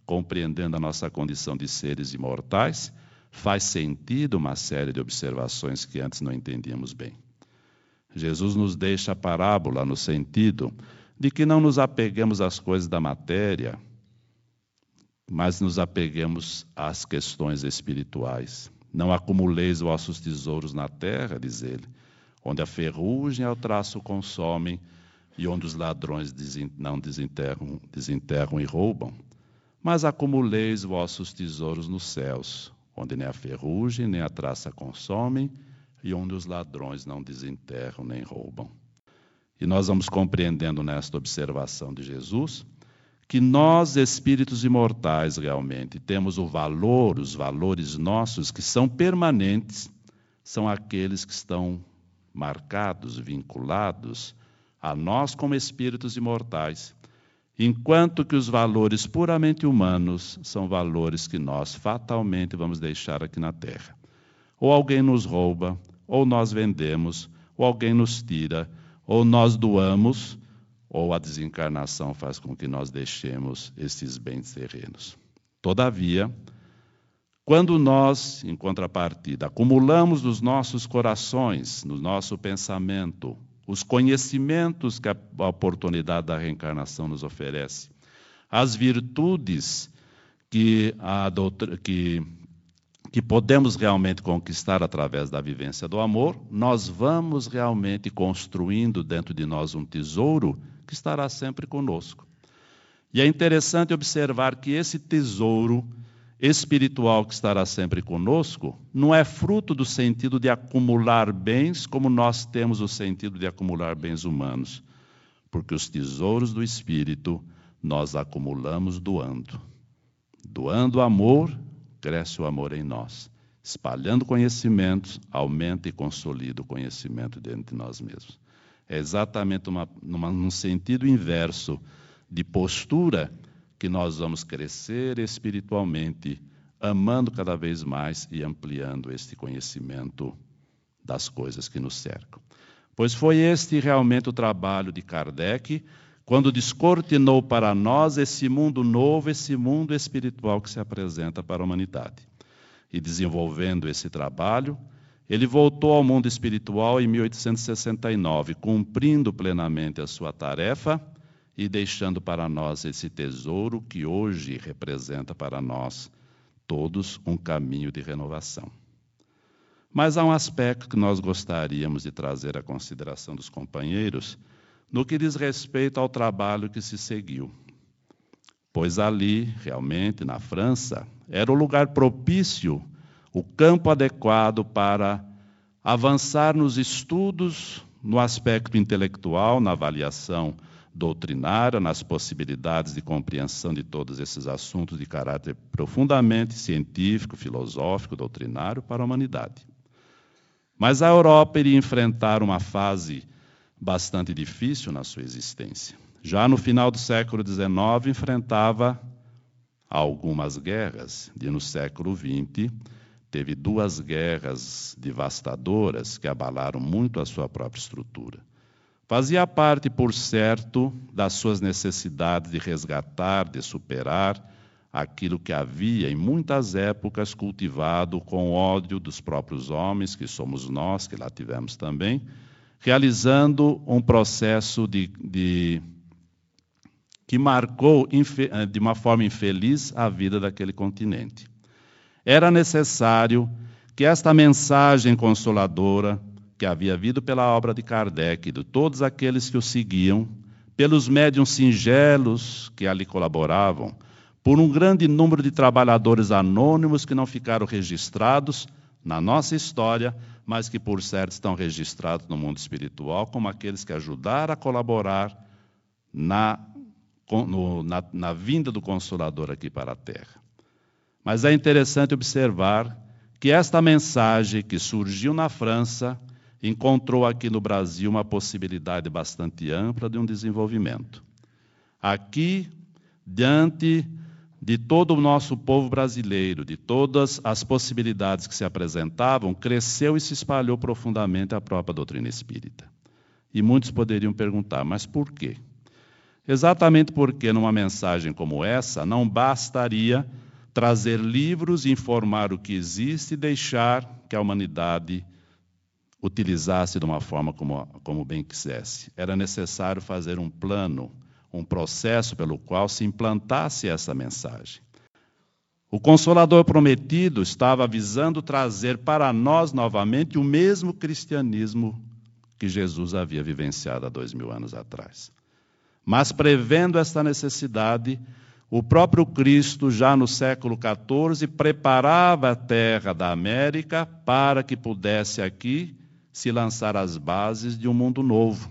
compreendendo a nossa condição de seres imortais, faz sentido uma série de observações que antes não entendíamos bem. Jesus nos deixa a parábola no sentido de que não nos apeguemos às coisas da matéria, mas nos apeguemos às questões espirituais. Não acumuleis vossos tesouros na terra, diz ele, onde a ferrugem e o traço consomem e onde os ladrões não desenterram, desenterram e roubam. Mas acumuleis vossos tesouros nos céus, onde nem a ferrugem nem a traça consomem e onde os ladrões não desenterram nem roubam. E nós vamos compreendendo nesta observação de Jesus que nós, espíritos imortais, realmente temos o valor, os valores nossos que são permanentes, são aqueles que estão marcados, vinculados a nós como espíritos imortais, enquanto que os valores puramente humanos são valores que nós fatalmente vamos deixar aqui na Terra. Ou alguém nos rouba, ou nós vendemos, ou alguém nos tira, ou nós doamos ou a desencarnação faz com que nós deixemos esses bens terrenos. Todavia, quando nós, em contrapartida, acumulamos nos nossos corações, no nosso pensamento, os conhecimentos que a oportunidade da reencarnação nos oferece, as virtudes que, que que podemos realmente conquistar através da vivência do amor, nós vamos realmente construindo dentro de nós um tesouro que estará sempre conosco. E é interessante observar que esse tesouro espiritual que estará sempre conosco não é fruto do sentido de acumular bens como nós temos o sentido de acumular bens humanos, porque os tesouros do espírito nós acumulamos doando. Doando amor cresce o amor em nós. Espalhando conhecimentos, aumenta e consolida o conhecimento dentro de nós mesmos. É exatamente uma, num sentido inverso de postura que nós vamos crescer espiritualmente, amando cada vez mais e ampliando este conhecimento das coisas que nos cercam. Pois foi este realmente o trabalho de Kardec quando descortinou para nós esse mundo novo, esse mundo espiritual que se apresenta para a humanidade. E desenvolvendo esse trabalho, ele voltou ao mundo espiritual em 1869, cumprindo plenamente a sua tarefa e deixando para nós esse tesouro que hoje representa para nós todos um caminho de renovação. Mas há um aspecto que nós gostaríamos de trazer à consideração dos companheiros no que diz respeito ao trabalho que se seguiu. Pois ali, realmente, na França, era o lugar propício, o campo adequado para avançar nos estudos, no aspecto intelectual, na avaliação doutrinária, nas possibilidades de compreensão de todos esses assuntos de caráter profundamente científico, filosófico, doutrinário para a humanidade. Mas a Europa iria enfrentar uma fase bastante difícil na sua existência. Já no final do século XIX, enfrentava algumas guerras, e no século XX teve duas guerras devastadoras que abalaram muito a sua própria estrutura. Fazia parte, por certo, das suas necessidades de resgatar, de superar aquilo que havia em muitas épocas cultivado com ódio dos próprios homens, que somos nós, que lá tivemos também, realizando um processo de, de que marcou eh, de uma forma infeliz a vida daquele continente. Era necessário que esta mensagem consoladora, que havia vindo pela obra de Kardec, de todos aqueles que o seguiam, pelos médiums singelos que ali colaboravam, por um grande número de trabalhadores anônimos que não ficaram registrados na nossa história, mas que por certo estão registrados no mundo espiritual como aqueles que ajudaram a colaborar na, no, na, na vinda do Consolador aqui para a Terra. Mas é interessante observar que esta mensagem que surgiu na França encontrou aqui no Brasil uma possibilidade bastante ampla de um desenvolvimento. Aqui, diante de todo o nosso povo brasileiro, de todas as possibilidades que se apresentavam, cresceu e se espalhou profundamente a própria doutrina espírita. E muitos poderiam perguntar, mas por quê? Exatamente porque numa mensagem como essa não bastaria trazer livros, informar o que existe e deixar que a humanidade utilizasse de uma forma como, como bem quisesse. Era necessário fazer um plano, um processo pelo qual se implantasse essa mensagem. O Consolador prometido estava visando trazer para nós novamente o mesmo cristianismo que Jesus havia vivenciado há dois mil anos atrás. Mas prevendo esta necessidade, o próprio Cristo, já no século XIV, preparava a terra da América para que pudesse aqui se lançar as bases de um mundo novo,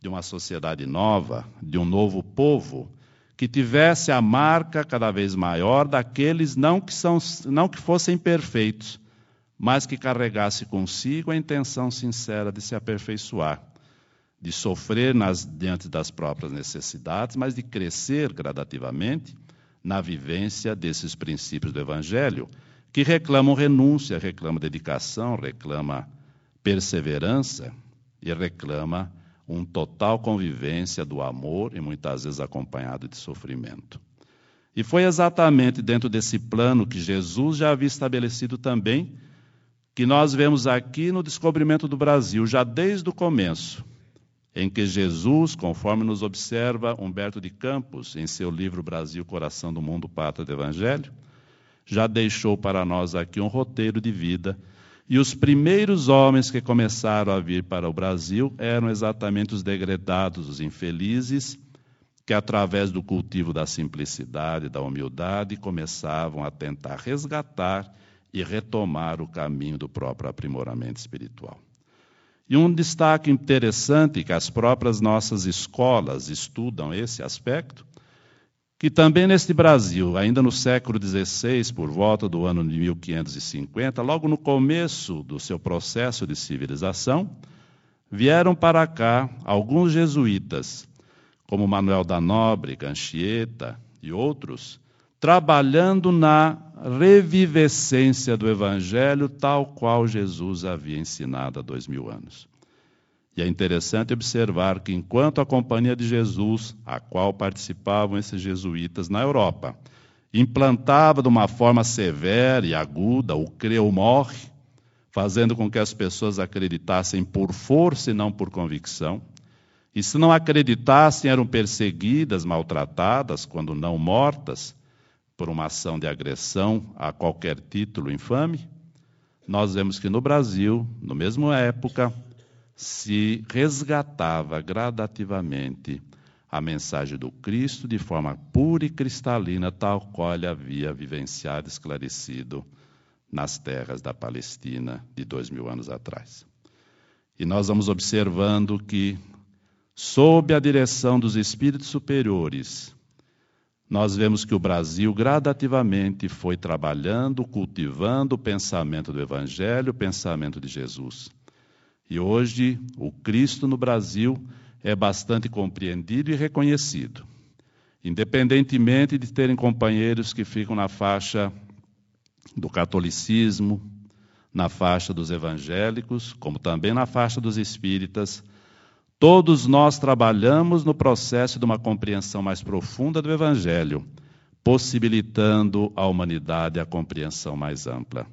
de uma sociedade nova, de um novo povo que tivesse a marca cada vez maior daqueles não que, são, não que fossem perfeitos, mas que carregasse consigo a intenção sincera de se aperfeiçoar, de sofrer nas, diante das próprias necessidades, mas de crescer gradativamente na vivência desses princípios do Evangelho, que reclamam renúncia, reclamam dedicação, reclama perseverança e reclama uma total convivência do amor e muitas vezes acompanhado de sofrimento. E foi exatamente dentro desse plano que Jesus já havia estabelecido também, que nós vemos aqui no descobrimento do Brasil, já desde o começo, em que Jesus, conforme nos observa Humberto de Campos, em seu livro Brasil, Coração do Mundo, Pátria do Evangelho, já deixou para nós aqui um roteiro de vida e os primeiros homens que começaram a vir para o Brasil eram exatamente os degredados, os infelizes, que através do cultivo da simplicidade, da humildade, começavam a tentar resgatar e retomar o caminho do próprio aprimoramento espiritual. E um destaque interessante que as próprias nossas escolas estudam esse aspecto que também neste Brasil, ainda no século XVI, por volta do ano de 1550, logo no começo do seu processo de civilização, vieram para cá alguns jesuítas, como Manuel da Nobre, Ganchieta e outros, trabalhando na revivescência do Evangelho tal qual Jesus havia ensinado há dois mil anos. E é interessante observar que, enquanto a Companhia de Jesus, a qual participavam esses jesuítas na Europa, implantava de uma forma severa e aguda o creu morre, fazendo com que as pessoas acreditassem por força e não por convicção, e se não acreditassem, eram perseguidas, maltratadas, quando não mortas, por uma ação de agressão a qualquer título infame. Nós vemos que no Brasil, na mesma época, se resgatava gradativamente a mensagem do Cristo de forma pura e cristalina, tal qual ele havia vivenciado esclarecido nas terras da Palestina de dois mil anos atrás. E nós vamos observando que, sob a direção dos espíritos superiores, nós vemos que o Brasil gradativamente foi trabalhando, cultivando o pensamento do Evangelho, o pensamento de Jesus. E hoje o Cristo no Brasil é bastante compreendido e reconhecido. Independentemente de terem companheiros que ficam na faixa do catolicismo, na faixa dos evangélicos, como também na faixa dos espíritas, todos nós trabalhamos no processo de uma compreensão mais profunda do evangelho, possibilitando à humanidade a compreensão mais ampla.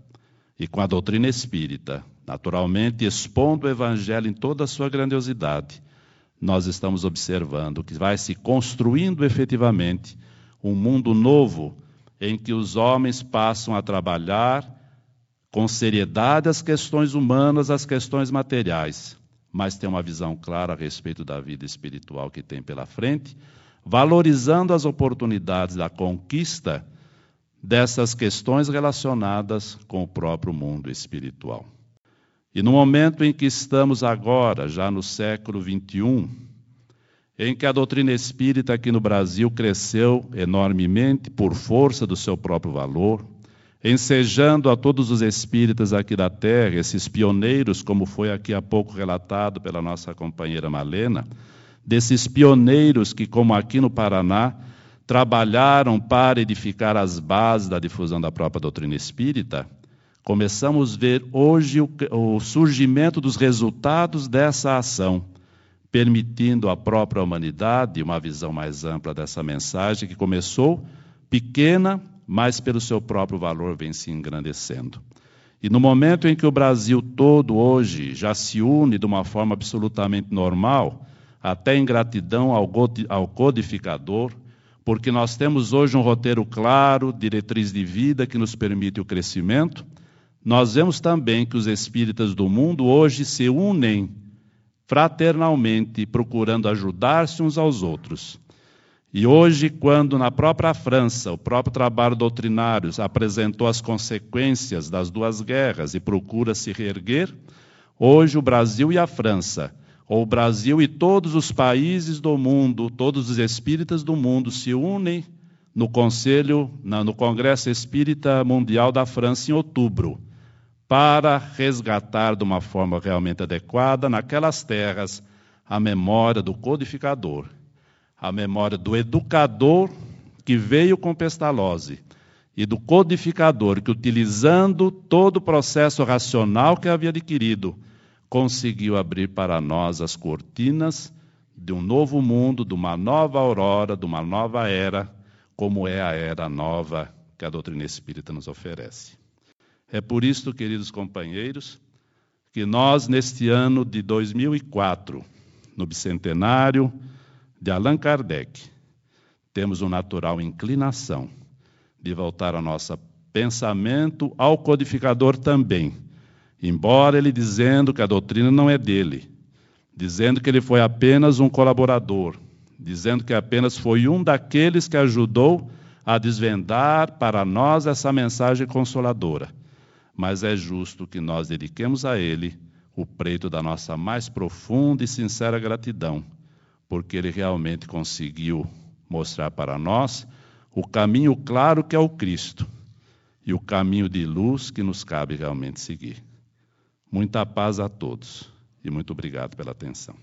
E com a doutrina espírita, naturalmente expondo o Evangelho em toda a sua grandiosidade, nós estamos observando que vai se construindo efetivamente um mundo novo em que os homens passam a trabalhar com seriedade as questões humanas, as questões materiais, mas tem uma visão clara a respeito da vida espiritual que tem pela frente, valorizando as oportunidades da conquista dessas questões relacionadas com o próprio mundo espiritual. E no momento em que estamos agora, já no século XXI, em que a doutrina espírita aqui no Brasil cresceu enormemente por força do seu próprio valor, ensejando a todos os espíritas aqui da terra, esses pioneiros, como foi aqui há pouco relatado pela nossa companheira Malena, desses pioneiros que, como aqui no Paraná, trabalharam para edificar as bases da difusão da própria doutrina espírita, começamos a ver hoje o, o surgimento dos resultados dessa ação, permitindo à própria humanidade uma visão mais ampla dessa mensagem que começou pequena, mas pelo seu próprio valor vem se engrandecendo. E no momento em que o Brasil todo hoje já se une de uma forma absolutamente normal, até em gratidão ao codificador, porque nós temos hoje um roteiro claro, diretriz de vida que nos permite o crescimento, nós vemos também que os espíritas do mundo hoje se unem fraternalmente, procurando ajudar-se uns aos outros. E hoje, quando na própria França, o próprio trabalho doutrinário apresentou as consequências das duas guerras e procura se reerguer, hoje o Brasil e a França, ou o Brasil e todos os países do mundo, todos os espíritas do mundo se unem no Conselho, no Congresso Espírita Mundial da França em outubro para resgatar de uma forma realmente adequada naquelas terras a memória do codificador, a memória do educador que veio com Pestalozzi e do codificador que, utilizando todo o processo racional que havia adquirido, conseguiu abrir para nós as cortinas de um novo mundo, de uma nova aurora, de uma nova era, como é a era nova que a doutrina espírita nos oferece. É por isso, queridos companheiros, que nós, neste ano de 2004, no bicentenário de Allan Kardec, temos uma natural inclinação de voltar a nosso pensamento ao codificador também, embora ele dizendo que a doutrina não é dele, dizendo que ele foi apenas um colaborador, dizendo que apenas foi um daqueles que ajudou a desvendar para nós essa mensagem consoladora mas é justo que nós dediquemos a Ele o preito da nossa mais profunda e sincera gratidão, porque Ele realmente conseguiu mostrar para nós o caminho claro que é o Cristo e o caminho de luz que nos cabe realmente seguir. Muita paz a todos e muito obrigado pela atenção.